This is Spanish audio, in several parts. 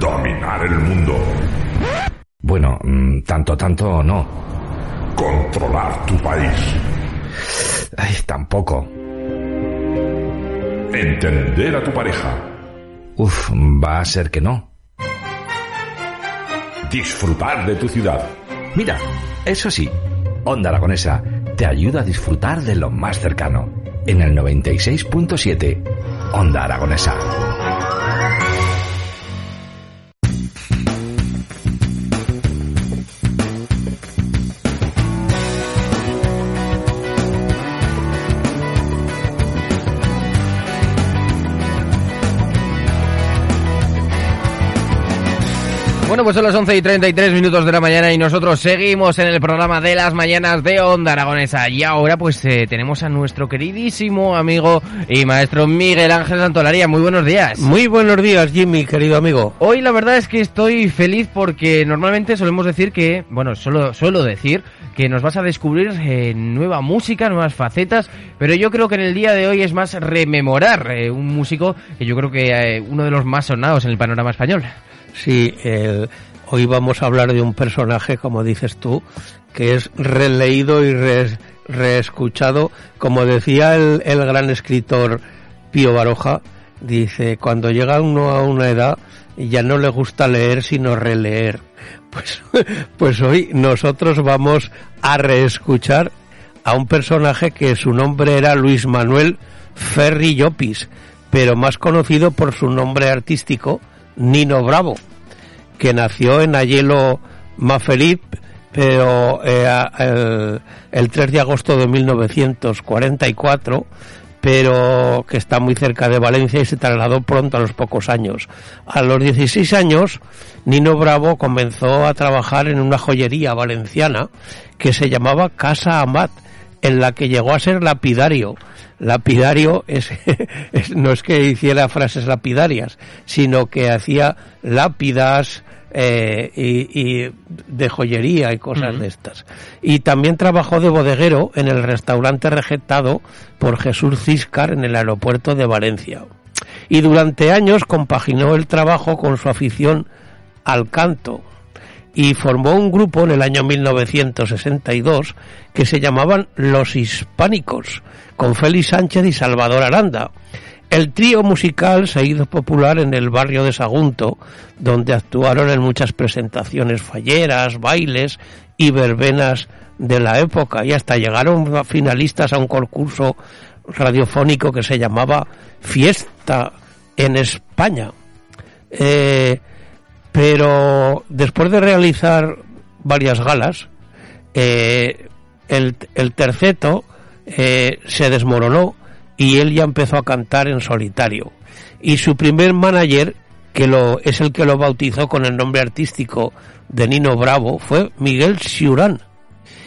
Dominar el mundo. Bueno, mm, tanto, tanto no. Controlar tu país. Ay, tampoco. Entender a tu pareja. Uf, va a ser que no. Disfrutar de tu ciudad. Mira, eso sí, Onda Aragonesa te ayuda a disfrutar de lo más cercano. En el 96.7, Onda Aragonesa. Pues son las 11 y 33 minutos de la mañana y nosotros seguimos en el programa de las mañanas de Onda Aragonesa. Y ahora pues eh, tenemos a nuestro queridísimo amigo y maestro Miguel Ángel Santolaría. Muy buenos días. Muy buenos días, Jimmy, querido amigo. Hoy la verdad es que estoy feliz porque normalmente solemos decir que, bueno, solo suelo decir que nos vas a descubrir eh, nueva música, nuevas facetas, pero yo creo que en el día de hoy es más rememorar eh, un músico que yo creo que eh, uno de los más sonados en el panorama español. Sí, el- hoy vamos a hablar de un personaje, como dices tú, que es releído y re- reescuchado. Como decía el, el gran escritor Pío Baroja, dice, cuando llega uno a una edad ya no le gusta leer sino releer. Pues, pues hoy nosotros vamos a reescuchar a un personaje que su nombre era Luis Manuel Ferri Llopis, pero más conocido por su nombre artístico, Nino Bravo, que nació en Ayelo Mafelip, pero eh, el, el 3 de agosto de 1944, pero que está muy cerca de Valencia y se trasladó pronto a los pocos años. A los 16 años, Nino Bravo comenzó a trabajar en una joyería valenciana que se llamaba Casa Amat, en la que llegó a ser lapidario. Lapidario es, es- no es que hiciera frases lapidarias, sino que hacía lápidas eh, y, y de joyería y cosas de estas. Y también trabajó de bodeguero en el restaurante regetado por Jesús Ciscar en el aeropuerto de Valencia. Y durante años compaginó el trabajo con su afición al canto y formó un grupo en el año 1962 que se llamaban Los Hispánicos, con Félix Sánchez y Salvador Aranda. El trío musical se hizo popular en el barrio de Sagunto, donde actuaron en muchas presentaciones falleras, bailes y verbenas de la época, y hasta llegaron finalistas a un concurso radiofónico que se llamaba Fiesta en España. Eh, pero después de realizar varias galas, eh, el, terceto eh, se desmoronó y él ya empezó a cantar en solitario. Y su primer manager, que lo, es el que lo bautizó con el nombre artístico de Nino Bravo, fue Miguel Ciurán.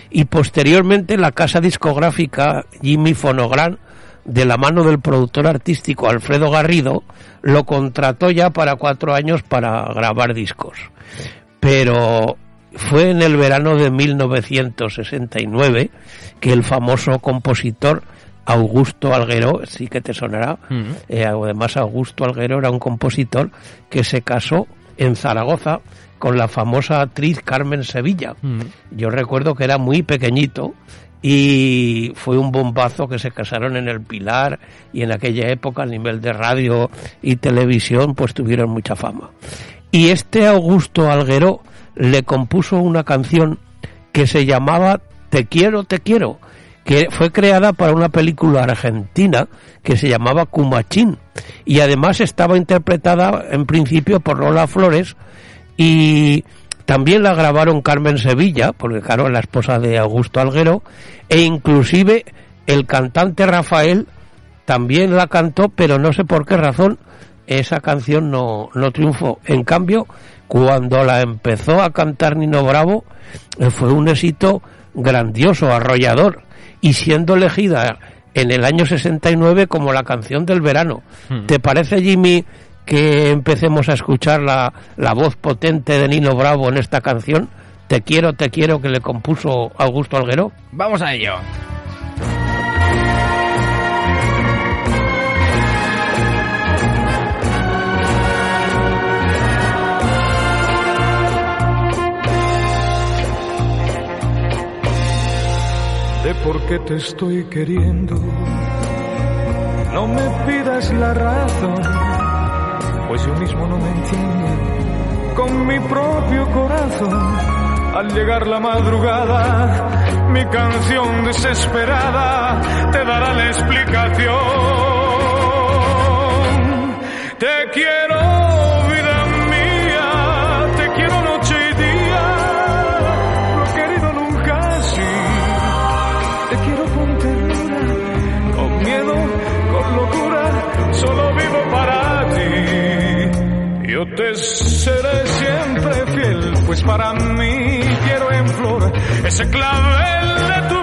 Y posteriormente la casa discográfica Jimmy Fonogran, de la mano del productor artístico Alfredo Garrido, lo contrató ya para cuatro años para grabar discos. Pero fue en el verano de 1969 que el famoso compositor Augusto Alguero, sí que te sonará, eh, además Augusto Alguero era un compositor que se casó en Zaragoza con la famosa actriz Carmen Sevilla. Yo recuerdo que era muy pequeñito y fue un bombazo que se casaron en el Pilar y en aquella época a nivel de radio y televisión pues tuvieron mucha fama. Y este Augusto Alguero le compuso una canción que se llamaba Te quiero, te quiero, que fue creada para una película argentina que se llamaba Cumachín y además estaba interpretada en principio por Lola Flores y también la grabaron Carmen Sevilla, porque claro, la esposa de Augusto Alguero, e inclusive el cantante Rafael también la cantó, pero no sé por qué razón esa canción no, no triunfó. En cambio, cuando la empezó a cantar Nino Bravo, eh, fue un éxito grandioso, arrollador, y siendo elegida en el año 69 como la canción del verano. Hmm. ¿Te parece, Jimmy, que empecemos a escuchar la, la voz potente de Nino Bravo en esta canción? Te quiero, te quiero, que le compuso Augusto Alguero. Vamos a ello. de por qué te estoy queriendo. No me pidas la razón, pues yo mismo no me entiendo con mi propio corazón. Al llegar la madrugada, mi canción desesperada te dará la explicación. Te quiero, seré siempre fiel, pues para mí quiero en flor ese clavel de tu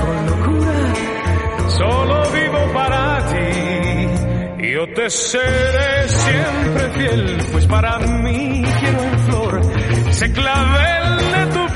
con locura. Solo vivo para ti. Yo te seré siempre fiel, pues para mí quiero en flor ese clavel de tu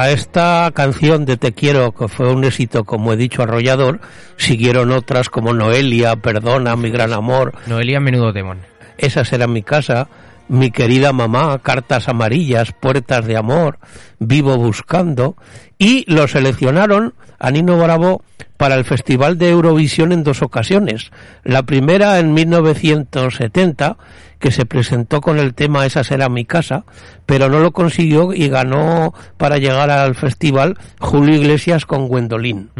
A esta canción de Te quiero, que fue un éxito, como he dicho, arrollador, siguieron otras como Noelia, Perdona, Mi gran amor, Noelia, menudo temón. Esa será mi casa, Mi querida mamá, Cartas amarillas, Puertas de amor, Vivo buscando, y lo seleccionaron a Nino Bravo para el Festival de Eurovisión en dos ocasiones. La primera en 1970, que se presentó con el tema Esa será mi casa, pero no lo consiguió y ganó para llegar al festival Julio Iglesias con Gwendolyn.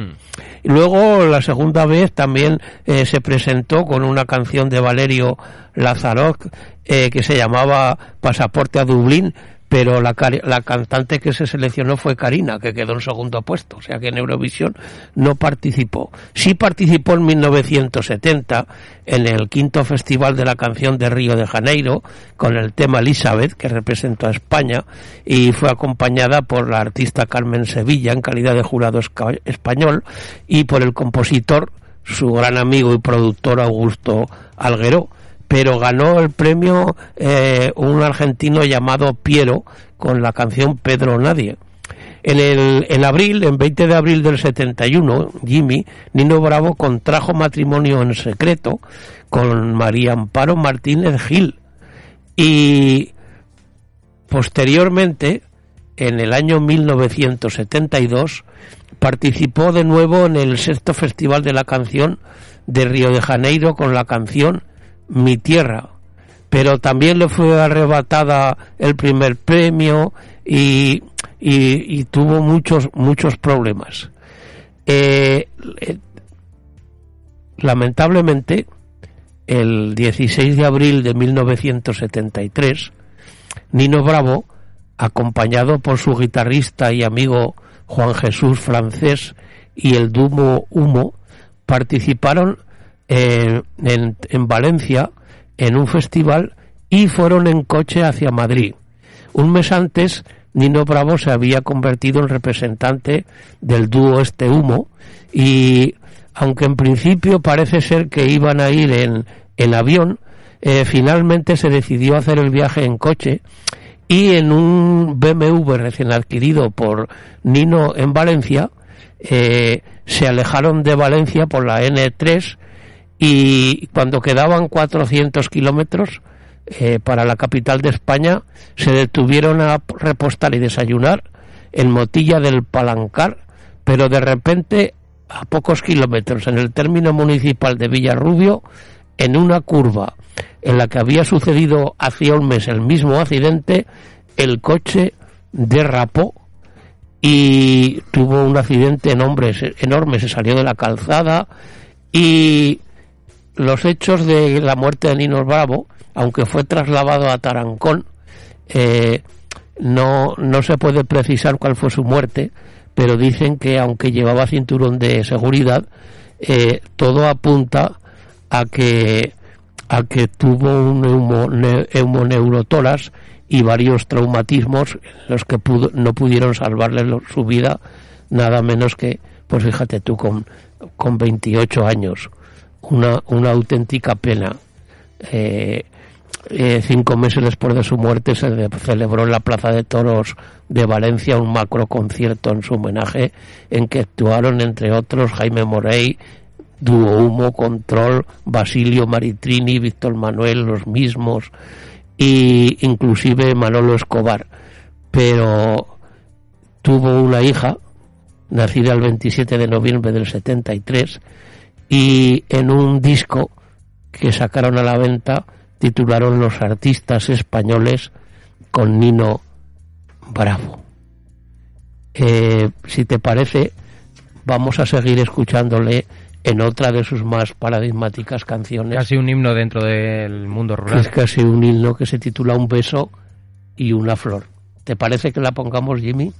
Y luego la segunda vez también eh, se presentó con una canción de Valerio Lazarok eh, que se llamaba Pasaporte a Dublín, pero la, la cantante que se seleccionó fue Karina, que quedó en segundo puesto, o sea que en Eurovisión no participó. Sí participó en 1970 en el quinto Festival de la Canción de Río de Janeiro con el tema Elizabeth, que representó a España, y fue acompañada por la artista Carmen Sevilla en calidad de jurado español y por el compositor, su gran amigo y productor Augusto Alguero pero ganó el premio eh, un argentino llamado Piero con la canción Pedro Nadie. En, el, en abril, en 20 de abril del 71, Jimmy, Nino Bravo contrajo matrimonio en secreto con María Amparo Martínez Gil. Y posteriormente, en el año 1972, participó de nuevo en el sexto Festival de la Canción de Río de Janeiro con la canción Mi Tierra. Pero también le fue arrebatada el primer premio y, tuvo muchos, muchos problemas. Eh, eh, lamentablemente, el 16 de abril de 1973, Nino Bravo acompañado por su guitarrista y amigo Juan Jesús Francés y el Dumo Humo, participaron en, en, en Valencia en un festival y fueron en coche hacia Madrid. Un mes antes, Nino Bravo se había convertido en representante del dúo Este Humo y aunque en principio parece ser que iban a ir en, en avión, eh, finalmente se decidió hacer el viaje en coche y en un BMW recién adquirido por Nino en Valencia, eh, se alejaron de Valencia por la N3 y cuando quedaban 400 kilómetros eh, para la capital de España, se detuvieron a repostar y desayunar en Motilla del Palancar, pero de repente, a pocos kilómetros, en el término municipal de Villarrubio, en una curva en la que había sucedido hacía un mes el mismo accidente, el coche derrapó y tuvo un accidente enorme, enorme, se salió de la calzada y los hechos de la muerte de Nino Bravo, aunque fue trasladado a Tarancón, eh, no, no se puede precisar cuál fue su muerte, pero dicen que aunque llevaba cinturón de seguridad, eh, todo apunta a que a que tuvo un neumoneurotoras y varios traumatismos los que pudo, no pudieron salvarle su vida nada menos que pues fíjate tú con, con 28 años una, una auténtica pena eh, eh, cinco meses después de su muerte se celebró en la Plaza de Toros de Valencia un macro concierto en su homenaje en que actuaron entre otros Jaime Morey, Duo Humo, Control, Basilio Maritrini, Víctor Manuel, los mismos, y inclusive Manolo Escobar. Pero tuvo una hija, nacida el 27 de noviembre del 73, y en un disco que sacaron a la venta titularon Los artistas españoles con Nino Bravo. Eh, si te parece, vamos a seguir escuchándole en otra de sus más paradigmáticas canciones. Casi un himno dentro del mundo rural. Es casi un himno que se titula Un beso y una flor. ¿Te parece que la pongamos, Jimmy?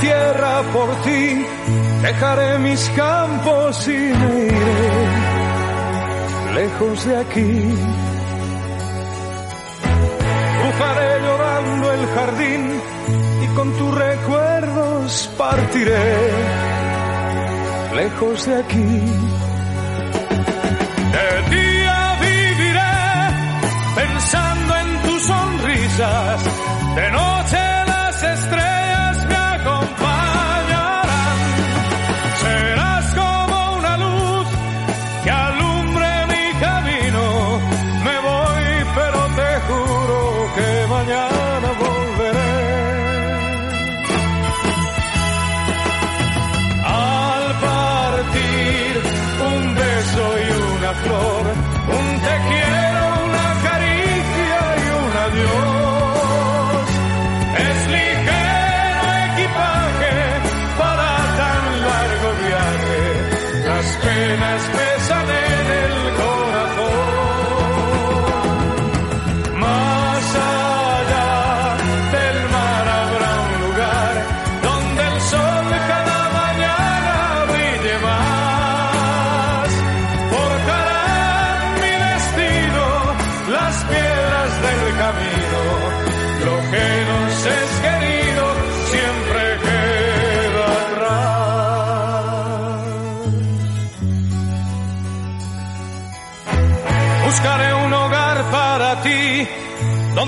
Tierra por ti, dejaré mis campos y me iré lejos de aquí. Cruzaré llorando el jardín y con tus recuerdos partiré lejos de aquí. De día viviré pensando en tus sonrisas, de noche flor,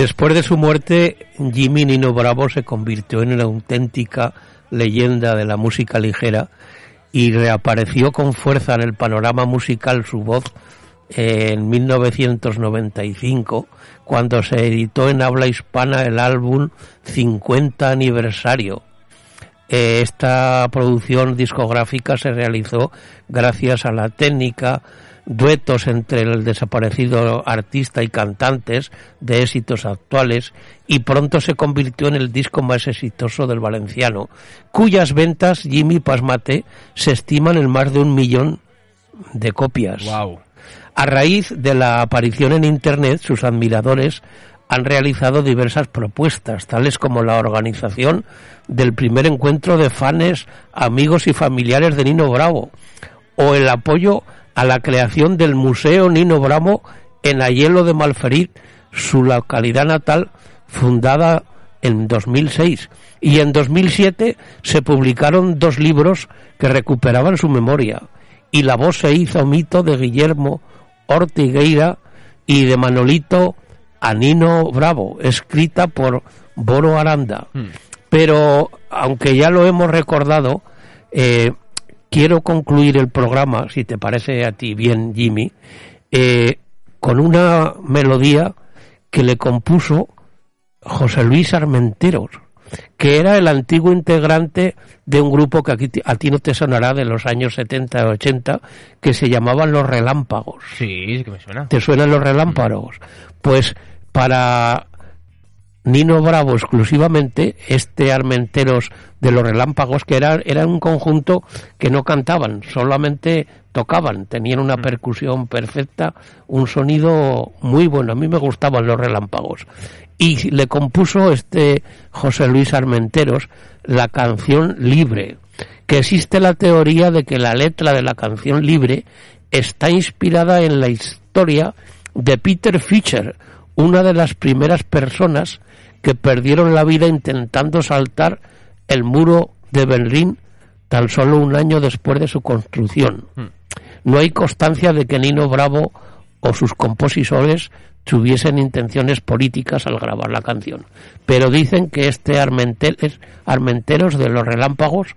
Después de su muerte, Jimmy Nino Bravo se convirtió en una auténtica leyenda de la música ligera y reapareció con fuerza en el panorama musical su voz en 1995 cuando se editó en habla hispana el álbum 50 aniversario. Eh, esta producción discográfica se realizó gracias a la técnica, duetos entre el desaparecido artista y cantantes de éxitos actuales y pronto se convirtió en el disco más exitoso del valenciano, cuyas ventas Jimmy Pasmate se estiman en más de un millón de copias. Wow. A raíz de la aparición en Internet, sus admiradores han realizado diversas propuestas, tales como la organización del primer encuentro de fans, amigos y familiares de Nino Bravo, o el apoyo a la creación del Museo Nino Bravo en Ayelo de Malferit, su localidad natal, fundada en 2006. Y en 2007 se publicaron dos libros que recuperaban su memoria. Y la voz se hizo mito de Guillermo Ortigueira y de Manolito Anino Bravo, escrita por Boro Aranda. Pero, aunque ya lo hemos recordado, eh, quiero concluir el programa, si te parece a ti bien, Jimmy, eh, con una melodía que le compuso José Luis Armenteros, que era el antiguo integrante de un grupo que aquí a ti no te sonará de los años 70 o 80, que se llamaban Los Relámpagos. Sí, sí que me suena. ¿Te suenan los relámpagos? Pues para Nino Bravo exclusivamente, este Armenteros de los Relámpagos, que era, era un conjunto que no cantaban, solamente tocaban, tenían una percusión perfecta, un sonido muy bueno. A mí me gustaban los Relámpagos. Y le compuso este José Luis Armenteros la canción Libre, que existe la teoría de que la letra de la canción Libre está inspirada en la historia de Peter Fischer, una de las primeras personas que perdieron la vida intentando saltar el muro de Berlín tan solo un año después de su construcción. No hay constancia de que Nino Bravo o sus compositores tuviesen intenciones políticas al grabar la canción, pero dicen que este Armenteros, Armenteros de los Relámpagos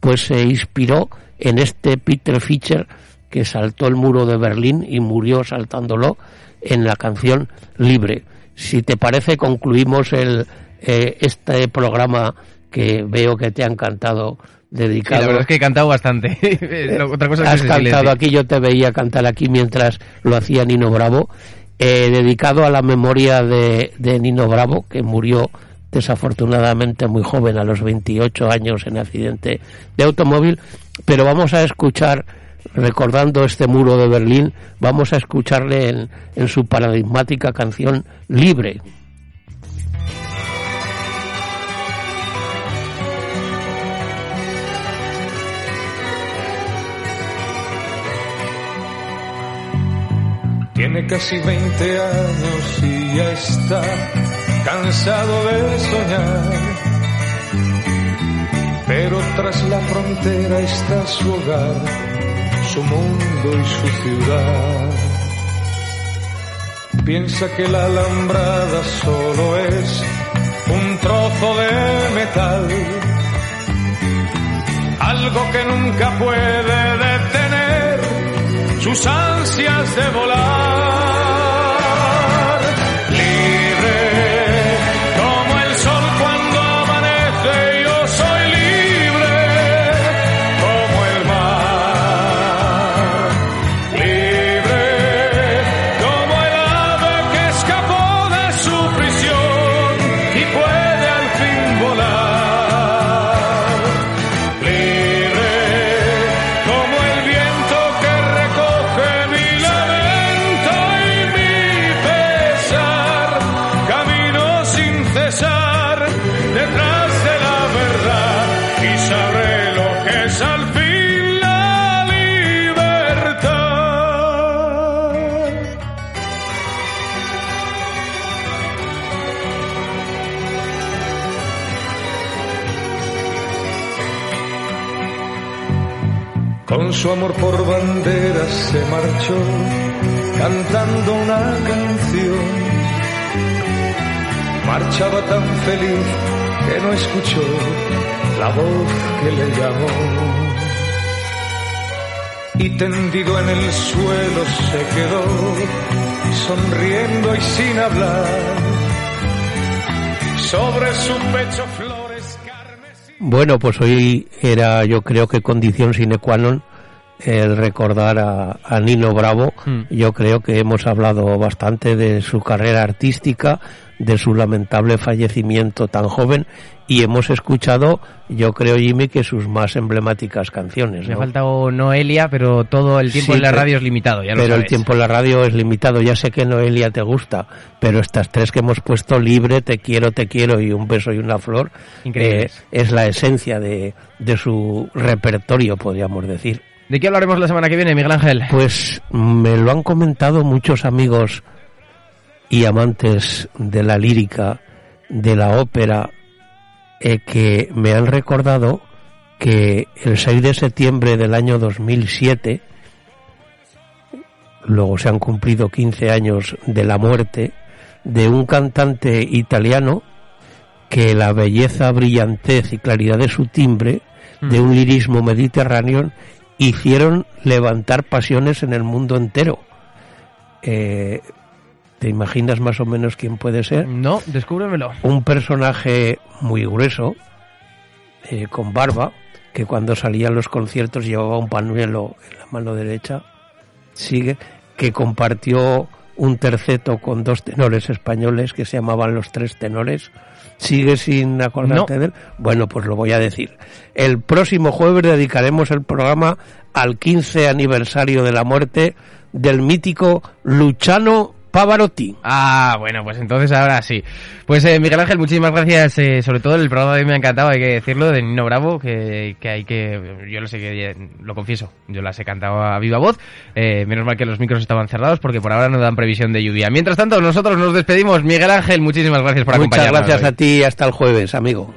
pues se inspiró en este Peter Fischer que saltó el muro de Berlín y murió saltándolo en la canción Libre. Si te parece, concluimos el, eh, este programa que veo que te ha encantado Sí, la dedicado. verdad es que he cantado bastante. Lo- Otra cosa que Has se cantado aquí, yo te veía cantar aquí mientras lo hacía Nino Bravo, eh, dedicado a la memoria de, de Nino Bravo, que murió desafortunadamente muy joven, a los 28 años en accidente de automóvil, pero vamos a escuchar, recordando este muro de Berlín, vamos a escucharle en, su paradigmática canción Libre. Tiene casi 20 años y ya está cansado de soñar. Pero tras la frontera está su hogar, su mundo y su ciudad. Piensa que la alambrada solo es un trozo de metal. Algo que nunca puede detener sus ansias de volar. Sabré lo que es al fin la libertad. Con su amor por banderas se marchó cantando una canción. marchaba tan feliz que no escuchó la voz que le llamó. Y tendido en el suelo se quedó, sonriendo y sin hablar. Sobre su pecho flores carmesí. Bueno, pues hoy era yo creo que condición sine qua non el recordar a, a Nino Bravo. Hmm. Yo creo que hemos hablado bastante de su carrera artística, de su lamentable fallecimiento tan joven y hemos escuchado, yo creo Jimmy, que sus más emblemáticas canciones. Me ha faltado Noelia, pero todo el tiempo Sí, en la radio es limitado, ya lo pero el tiempo en la radio es limitado. Ya sé que Noelia te gusta, pero estas tres que hemos puesto, Libre, Te quiero, te quiero y Un beso y una flor, eh, es la esencia de, de su repertorio, podríamos decir. ¿De qué hablaremos la semana que viene, Miguel Ángel? Pues me lo han comentado muchos amigos y amantes de la lírica, de la ópera, eh, que me han recordado que el 6 de septiembre del año 2007, luego se han cumplido 15 años de la muerte de un cantante italiano que la belleza, brillantez y claridad de su timbre, de un lirismo mediterráneo, hicieron levantar pasiones en el mundo entero. Eh, ¿Te imaginas más o menos quién puede ser? No, descúbremelo. Un personaje muy grueso, eh, con barba, que cuando salía a los conciertos llevaba un pañuelo en la mano derecha, sigue, que compartió un terceto con dos tenores españoles que se llamaban los tres tenores. ¿Sigue sin acordarte No. de él? Bueno, pues lo voy a decir. El próximo jueves dedicaremos el programa al 15 aniversario de la muerte del mítico Luciano Pavarotti. Ah, bueno, pues entonces ahora sí. Pues eh, Miguel Ángel, muchísimas gracias. eh, sobre todo el programa de hoy me ha encantado, hay que decirlo, de Nino Bravo, que, que hay que... Yo lo sé que, eh, lo confieso, yo las he cantado a viva voz. Eh, menos mal que los micros estaban cerrados porque por ahora no dan previsión de lluvia. Mientras tanto, nosotros nos despedimos. Miguel Ángel, muchísimas gracias por Muchas acompañarnos. gracias hoy. a ti y hasta el jueves, amigo.